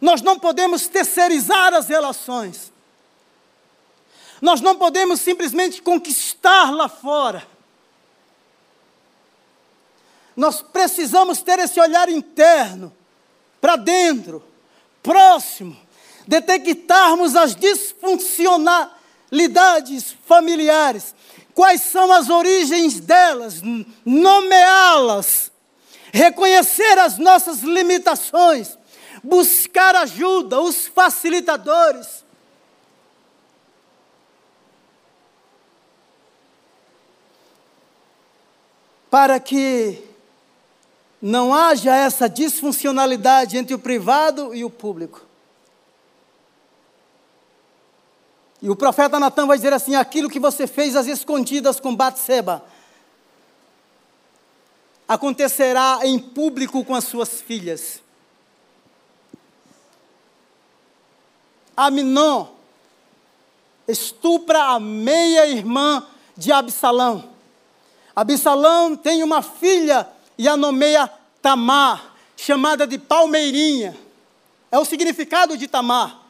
Nós não podemos terceirizar as relações. Nós não podemos simplesmente conquistar lá fora. Nós precisamos ter esse olhar interno, para dentro, próximo, detectarmos as disfuncionalidades familiares, quais são as origens delas, nomeá-las, reconhecer as nossas limitações, buscar ajuda, os facilitadores. Para que não haja essa disfuncionalidade entre o privado e o público. E o profeta Natan vai dizer assim: aquilo que você fez às escondidas com Batseba acontecerá em público com as suas filhas. Aminon estupra a meia-irmã de Absalão. Absalão tem uma filha e a nomeia Tamar, chamada de Palmeirinha. É o significado de Tamar.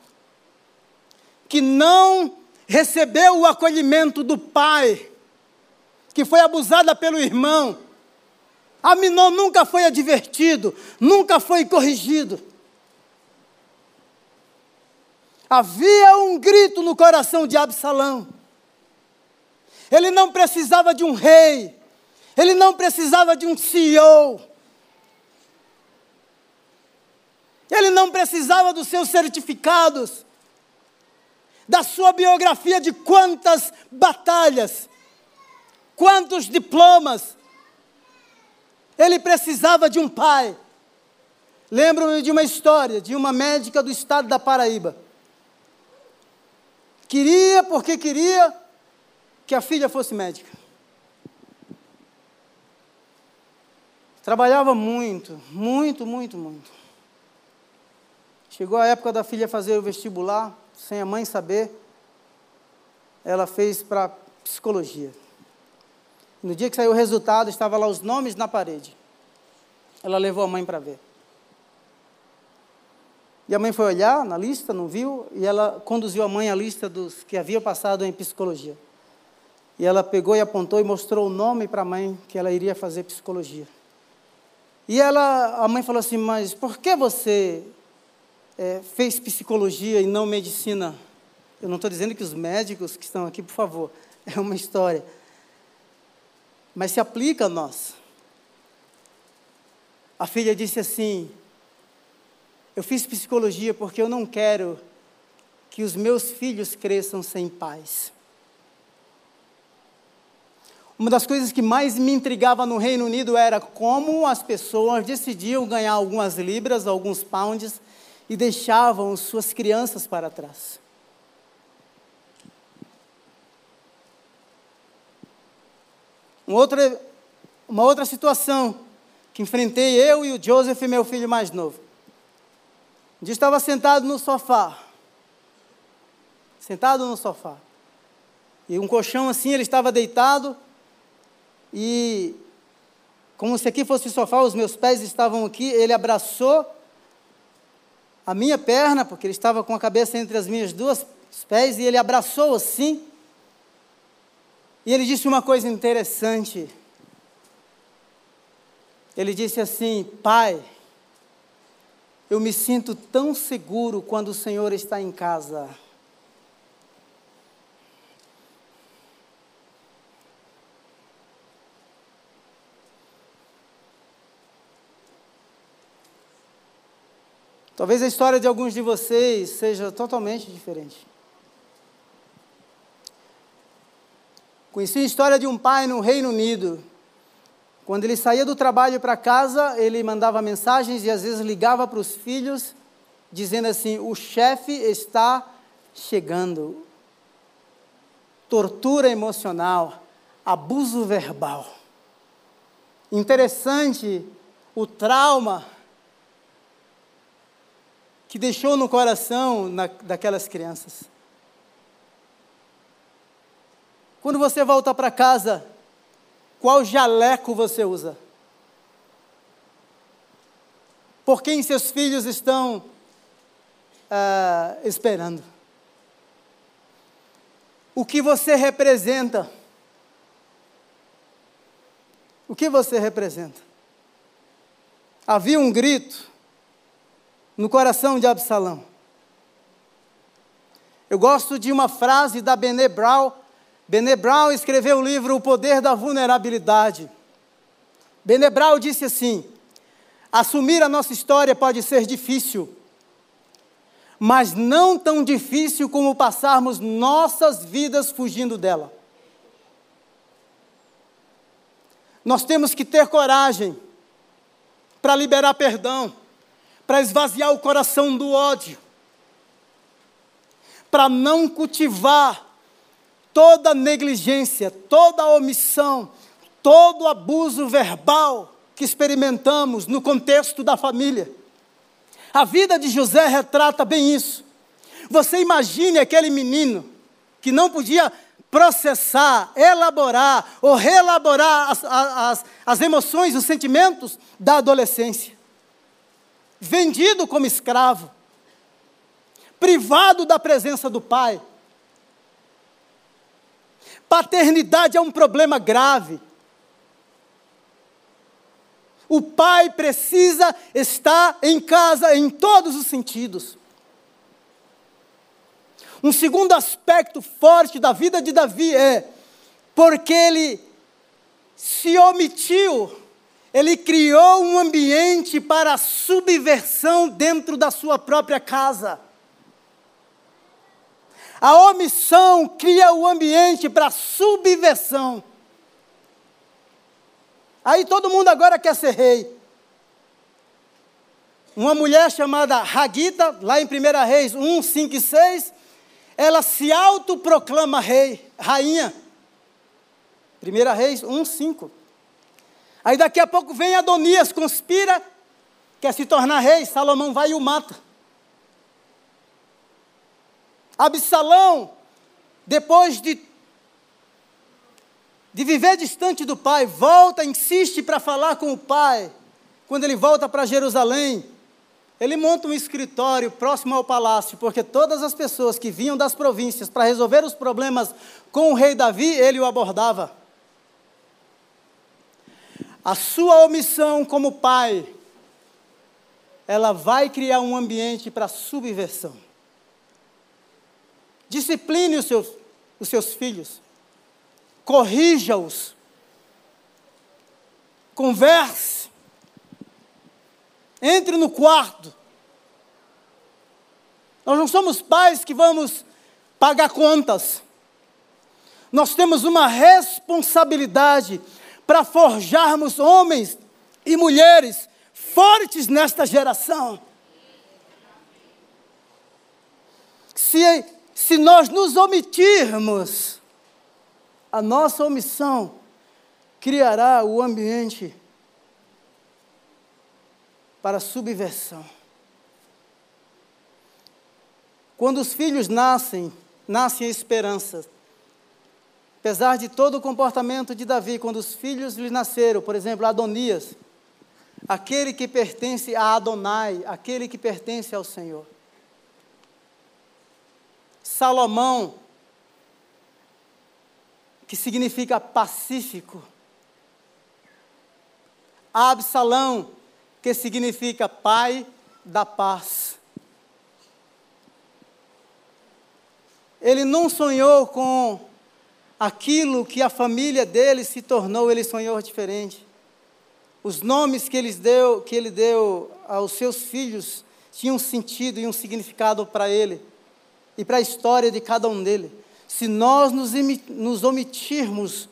Que não recebeu o acolhimento do pai, que foi abusada pelo irmão. Aminon nunca foi advertido, nunca foi corrigido. Havia um grito no coração de Absalão. Ele não precisava de um rei, ele não precisava de um CEO, ele não precisava dos seus certificados, da sua biografia de quantas batalhas, quantos diplomas. Ele precisava de um pai. Lembro-me de uma história de uma médica do estado da Paraíba. Queria, porque queria, que a filha fosse médica. Trabalhava muito, muito, muito, muito. Chegou a época da filha fazer o vestibular sem a mãe saber, ela fez para psicologia. No dia que saiu o resultado, estava lá os nomes na parede. Ela levou a mãe para ver. E a mãe foi olhar na lista, não viu, e ela conduziu a mãe à lista dos que haviam passado em psicologia. E ela pegou e apontou e mostrou o nome para a mãe que ela iria fazer psicologia. E ela, a mãe falou assim: Mas por que você é, fez psicologia e não medicina. Eu não estou dizendo que os médicos que estão aqui, por favor, é uma história. Mas se aplica a nós. A filha disse assim: Eu fiz psicologia porque eu não quero que os meus filhos cresçam sem pais. Uma das coisas que mais me intrigava no Reino Unido era como as pessoas decidiam ganhar algumas libras, alguns pounds, e deixavam suas crianças para trás. Uma outra, uma outra situação que enfrentei eu e o Joseph, meu filho mais novo. Um dia estava sentado no sofá. Sentado no sofá. E um colchão assim, ele estava deitado. E, como se aqui fosse sofá, os meus pés estavam aqui. Ele abraçou a minha perna, porque ele estava com a cabeça entre as minhas duas pés, e ele abraçou assim. E ele disse uma coisa interessante. Ele disse assim: Pai, eu me sinto tão seguro quando o Senhor está em casa. Talvez a história de alguns de vocês seja totalmente diferente. Conheci a história de um pai no Reino Unido. Quando ele saía do trabalho para casa, ele mandava mensagens e às vezes ligava para os filhos, dizendo assim: o chefe está chegando. Tortura emocional, abuso verbal. Interessante o trauma que deixou no coração na, daquelas crianças. Quando você volta para casa, qual jaleco você usa? Por quem seus filhos estão uh, esperando? O que você representa? O que você representa? Havia um grito no coração de Absalão. Eu gosto de uma frase da Bené Brown. Bené Brown escreveu o livro O Poder da Vulnerabilidade. Bené Brown disse assim: Assumir a nossa história pode ser difícil, mas não tão difícil como passarmos nossas vidas fugindo dela. Nós temos que ter coragem para liberar perdão para esvaziar o coração do ódio, para não cultivar toda negligência, toda omissão, todo abuso verbal que experimentamos no contexto da família. A vida de José retrata bem isso. Você imagine aquele menino que não podia processar, elaborar ou reelaborar as, as, as emoções, os sentimentos da adolescência. Vendido como escravo, privado da presença do pai. Paternidade é um problema grave. O pai precisa estar em casa em todos os sentidos. Um segundo aspecto forte da vida de Davi é porque ele se omitiu, ele criou um ambiente para subversão dentro da sua própria casa. A omissão cria o ambiente para subversão. Aí todo mundo agora quer ser rei. Uma mulher chamada Hagita, lá em 1 Reis 1, 5 e 6, ela se autoproclama rei, rainha. 1 Reis 1, 5. Aí daqui a pouco vem Adonias, conspira, quer se tornar rei, Salomão vai e o mata. Absalão, depois de, de viver distante do pai, volta, insiste para falar com o pai. Quando ele volta para Jerusalém, ele monta um escritório próximo ao palácio, porque todas as pessoas que vinham das províncias para resolver os problemas com o rei Davi, ele o abordava. A sua omissão como pai, ela vai criar um ambiente para subversão. Discipline os seus, os seus filhos, corrija-os, converse, entre no quarto. Nós não somos pais que vamos pagar contas. Nós temos uma responsabilidade para forjarmos homens e mulheres fortes nesta geração. Se, se nós nos omitirmos, a nossa omissão criará o ambiente para subversão. Quando os filhos nascem, nascem esperanças. Apesar de todo o comportamento de Davi, quando os filhos lhe nasceram, por exemplo, Adonias, aquele que pertence a Adonai, aquele que pertence ao Senhor. Salomão, que significa pacífico. Absalão, que significa Pai da paz. Ele não sonhou com aquilo que a família dele se tornou, ele sonhou diferente. Os nomes que ele deu, que ele deu aos seus filhos tinham sentido e um significado para ele e para a história de cada um dele. Se nós nos, nos omitirmos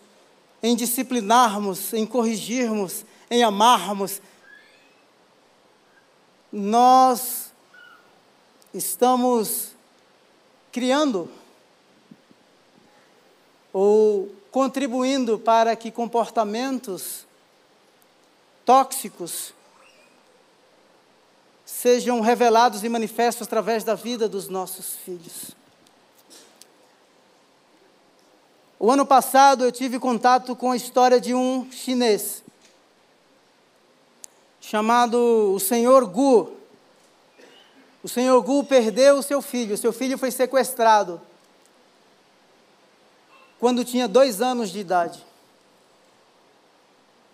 em disciplinarmos, em corrigirmos, em amarmos, nós estamos criando ou contribuindo para que comportamentos tóxicos sejam revelados e manifestos através da vida dos nossos filhos. O ano passado eu tive contato com a história de um chinês chamado o senhor Gu. O senhor Gu perdeu o seu filho, o seu filho foi sequestrado quando tinha dois anos de idade.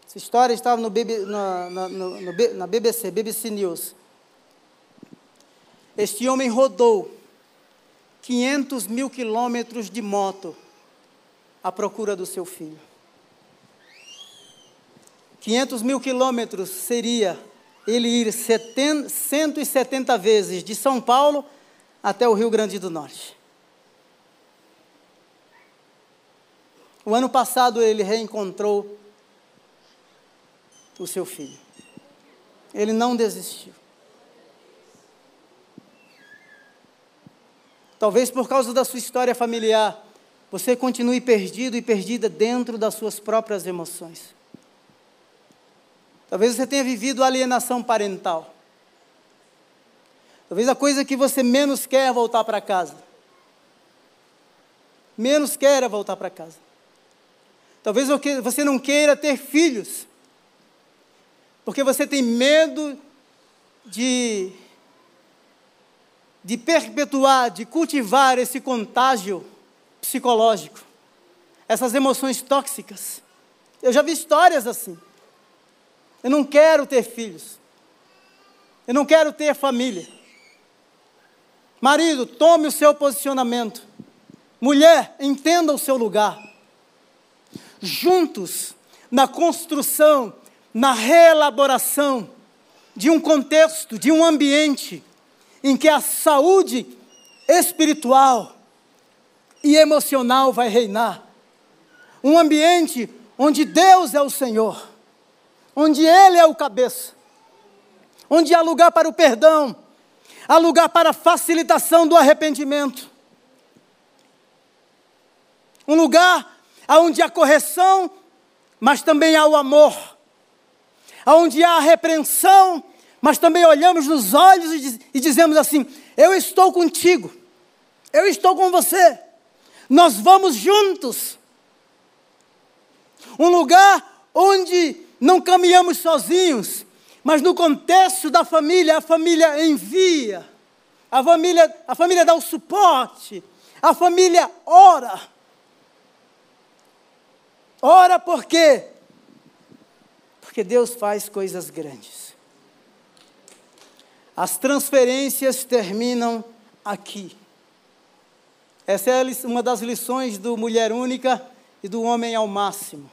Essa história estava no, na, na, no, na BBC, BBC News. Este homem rodou 500 mil quilômetros de moto à procura do seu filho. 500 mil quilômetros seria ele ir 70, 170 vezes de São Paulo até o Rio Grande do Norte. O ano passado ele reencontrou o seu filho. Ele não desistiu. Talvez por causa da sua história familiar, você continue perdido e perdida dentro das suas próprias emoções. Talvez você tenha vivido alienação parental. Talvez a coisa que você menos quer é voltar para casa. menos queira voltar para casa. Talvez você não queira ter filhos, porque você tem medo de, de perpetuar, de cultivar esse contágio psicológico, essas emoções tóxicas. Eu já vi histórias assim. Eu não quero ter filhos. Eu não quero ter família. Marido, tome o seu posicionamento. Mulher, entenda o seu lugar. Juntos, na construção, na reelaboração de um contexto, de um ambiente em que a saúde espiritual e emocional vai reinar. Um ambiente onde Deus é o Senhor, onde Ele é o cabeça, onde há lugar para o perdão, há lugar para a facilitação do arrependimento. Um lugar onde há correção, mas também há o amor. Onde há a repreensão, mas também olhamos nos olhos e, diz, e dizemos assim: Eu estou contigo, eu estou com você, nós vamos juntos. Um lugar onde não caminhamos sozinhos, mas no contexto da família, a família envia, a família, a família dá o suporte, a família ora. Ora por quê? Porque Deus faz coisas grandes. As transferências terminam aqui. Essa é uma das lições do Mulher Única e do Homem ao Máximo.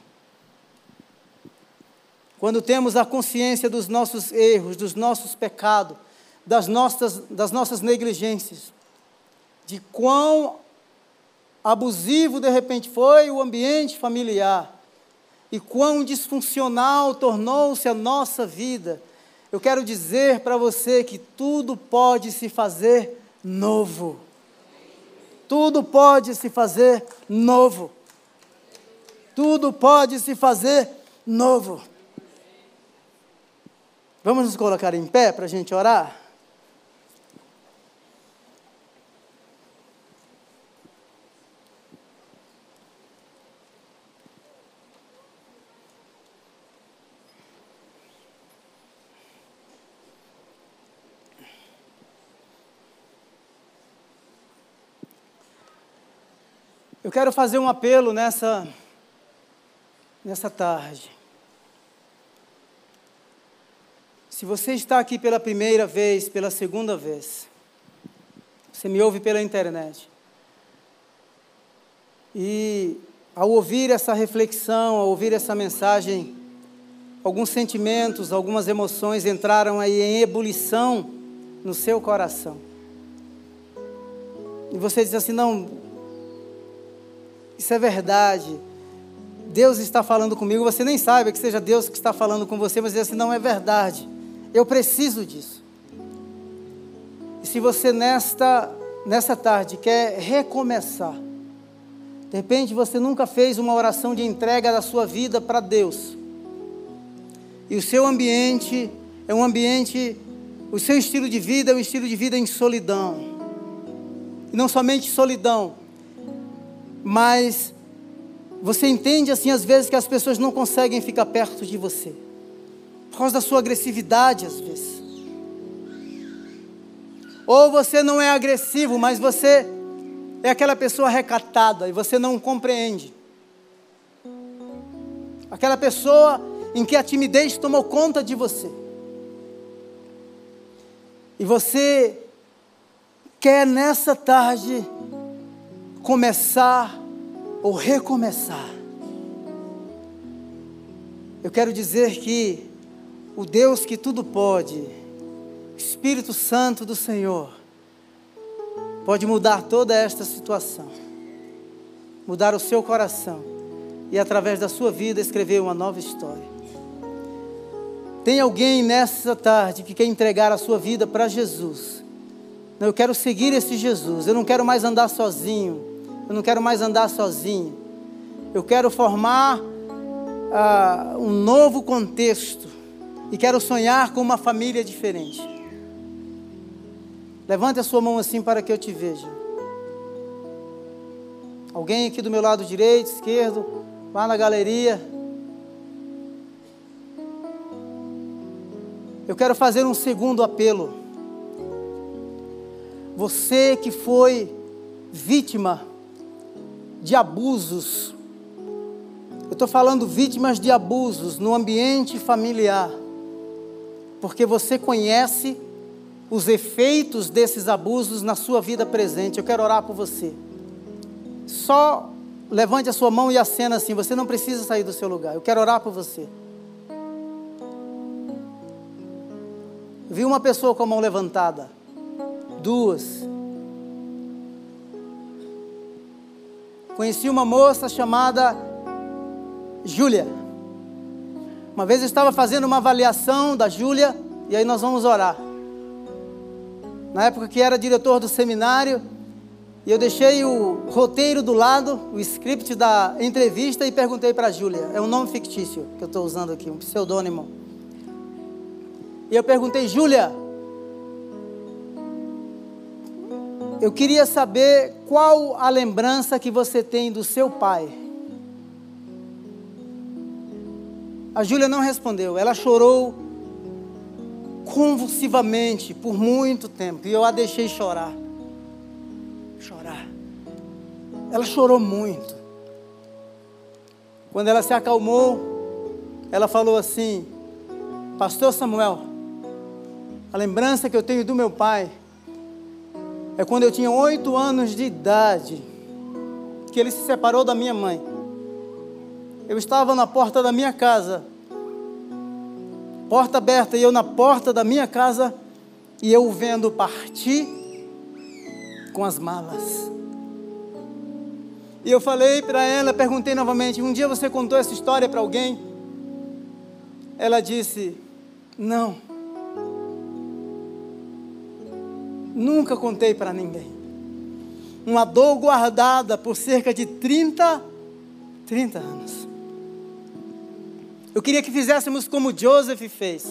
Quando temos a consciência dos nossos erros, dos nossos pecados, das nossas, das nossas negligências, de quão abusivo de repente foi o ambiente familiar e quão disfuncional tornou-se a nossa vida, eu quero dizer para você que tudo pode se fazer novo. Tudo pode se fazer novo. Tudo pode se fazer novo. Vamos nos colocar em pé para a gente orar? Eu quero fazer um apelo nessa, nessa tarde. Se você está aqui pela primeira vez, pela segunda vez, você me ouve pela internet, e ao ouvir essa reflexão, ao ouvir essa mensagem, alguns sentimentos, algumas emoções entraram aí em ebulição no seu coração. E você diz assim: não, isso é verdade. Deus está falando comigo, você nem sabe que seja Deus que está falando com você, mas assim: não é verdade. Eu preciso disso. E se você nesta, nessa tarde quer recomeçar, de repente você nunca fez uma oração de entrega da sua vida para Deus, e o seu ambiente é um ambiente, o seu estilo de vida é um estilo de vida em solidão, e não somente solidão, mas você entende assim às vezes que as pessoas não conseguem ficar perto de você por causa da sua agressividade às vezes. Ou você não é agressivo, mas você é aquela pessoa recatada e você não compreende. Aquela pessoa em que a timidez tomou conta de você. E você quer nessa tarde começar ou recomeçar. Eu quero dizer que o Deus que tudo pode, Espírito Santo do Senhor, pode mudar toda esta situação, mudar o seu coração e, através da sua vida, escrever uma nova história. Tem alguém nessa tarde que quer entregar a sua vida para Jesus? Eu quero seguir esse Jesus, eu não quero mais andar sozinho, eu não quero mais andar sozinho, eu quero formar ah, um novo contexto e quero sonhar com uma família diferente. Levante a sua mão assim para que eu te veja. Alguém aqui do meu lado direito, esquerdo, lá na galeria. Eu quero fazer um segundo apelo. Você que foi vítima de abusos, eu estou falando vítimas de abusos no ambiente familiar, porque você conhece os efeitos desses abusos na sua vida presente. Eu quero orar por você. Só levante a sua mão e acena assim. Você não precisa sair do seu lugar. Eu quero orar por você. Vi uma pessoa com a mão levantada. Duas. Conheci uma moça chamada Júlia. Uma vez eu estava fazendo uma avaliação da Júlia e aí nós vamos orar. Na época que era diretor do seminário, e eu deixei o roteiro do lado, o script da entrevista e perguntei para a Júlia. É um nome fictício que eu estou usando aqui, um pseudônimo. E eu perguntei, Júlia, eu queria saber qual a lembrança que você tem do seu pai. A Júlia não respondeu, ela chorou convulsivamente por muito tempo e eu a deixei chorar chorar. Ela chorou muito. Quando ela se acalmou, ela falou assim: Pastor Samuel, a lembrança que eu tenho do meu pai é quando eu tinha oito anos de idade, que ele se separou da minha mãe. Eu estava na porta da minha casa, porta aberta, e eu na porta da minha casa, e eu vendo partir com as malas. E eu falei para ela, perguntei novamente: um dia você contou essa história para alguém? Ela disse: não. Nunca contei para ninguém. Uma dor guardada por cerca de 30, 30 anos. Eu queria que fizéssemos como Joseph fez.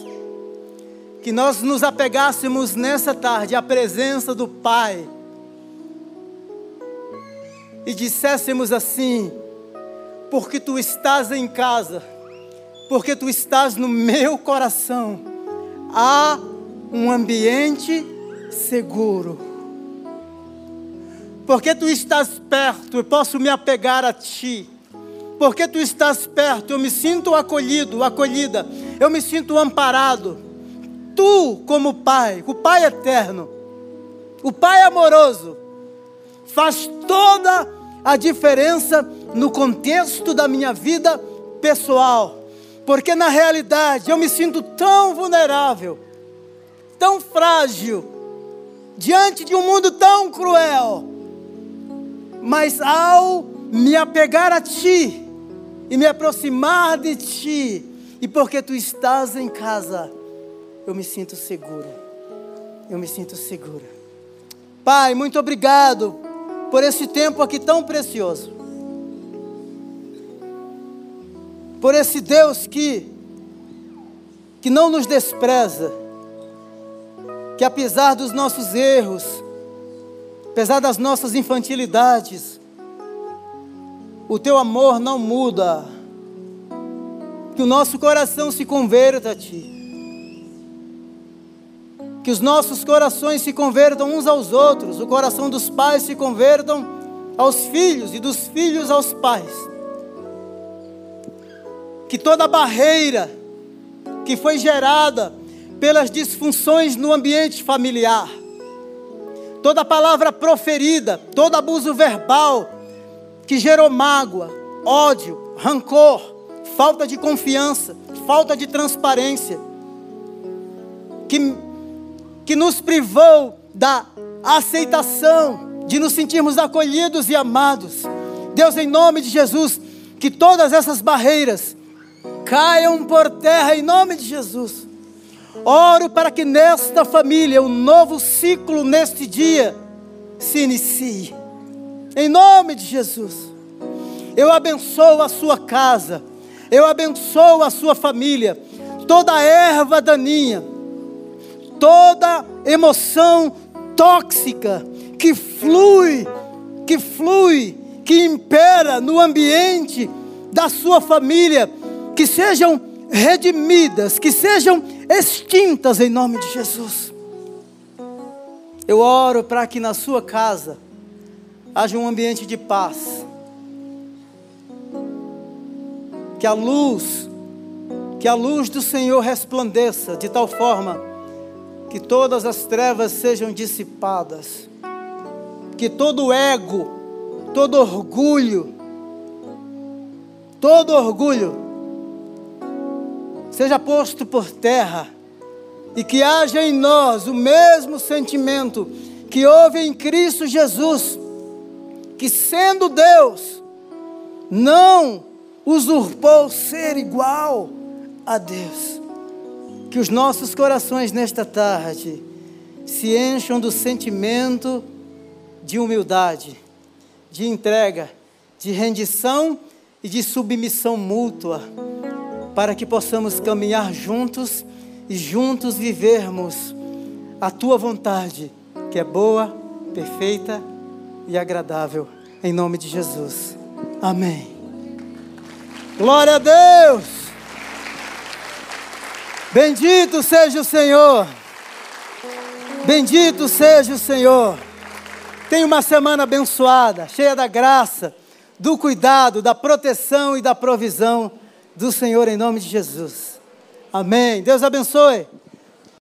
Que nós nos apegássemos nessa tarde à presença do Pai e disséssemos assim: porque tu estás em casa, porque tu estás no meu coração, há um ambiente seguro. Porque tu estás perto, eu posso me apegar a ti. Porque tu estás perto, eu me sinto acolhido, acolhida, eu me sinto amparado. Tu, como Pai, o Pai eterno, o Pai amoroso, faz toda a diferença no contexto da minha vida pessoal. Porque na realidade eu me sinto tão vulnerável, tão frágil, diante de um mundo tão cruel. Mas ao me apegar a Ti e me aproximar de Ti, e porque Tu estás em casa, eu me sinto seguro. Eu me sinto segura. Pai, muito obrigado por esse tempo aqui tão precioso. Por esse Deus que que não nos despreza, que apesar dos nossos erros, apesar das nossas infantilidades, o teu amor não muda. Que o nosso coração se converta a ti que os nossos corações se convertam uns aos outros, o coração dos pais se convertam aos filhos e dos filhos aos pais. Que toda barreira que foi gerada pelas disfunções no ambiente familiar, toda palavra proferida, todo abuso verbal que gerou mágoa, ódio, rancor, falta de confiança, falta de transparência, que que nos privou da aceitação, de nos sentirmos acolhidos e amados. Deus, em nome de Jesus, que todas essas barreiras caiam por terra em nome de Jesus. Oro para que nesta família um novo ciclo neste dia se inicie. Em nome de Jesus. Eu abençoo a sua casa. Eu abençoo a sua família. Toda erva daninha toda emoção tóxica que flui, que flui que impera no ambiente da sua família, que sejam redimidas, que sejam extintas em nome de Jesus. Eu oro para que na sua casa haja um ambiente de paz, que a luz, que a luz do Senhor resplandeça de tal forma que todas as trevas sejam dissipadas, que todo ego, todo orgulho, todo orgulho seja posto por terra e que haja em nós o mesmo sentimento que houve em Cristo Jesus, que sendo Deus, não usurpou ser igual a Deus. Que os nossos corações nesta tarde se encham do sentimento de humildade, de entrega, de rendição e de submissão mútua, para que possamos caminhar juntos e juntos vivermos a tua vontade, que é boa, perfeita e agradável, em nome de Jesus. Amém. Glória a Deus! Bendito seja o Senhor. Bendito seja o Senhor. Tenha uma semana abençoada, cheia da graça, do cuidado, da proteção e da provisão do Senhor em nome de Jesus. Amém. Deus abençoe.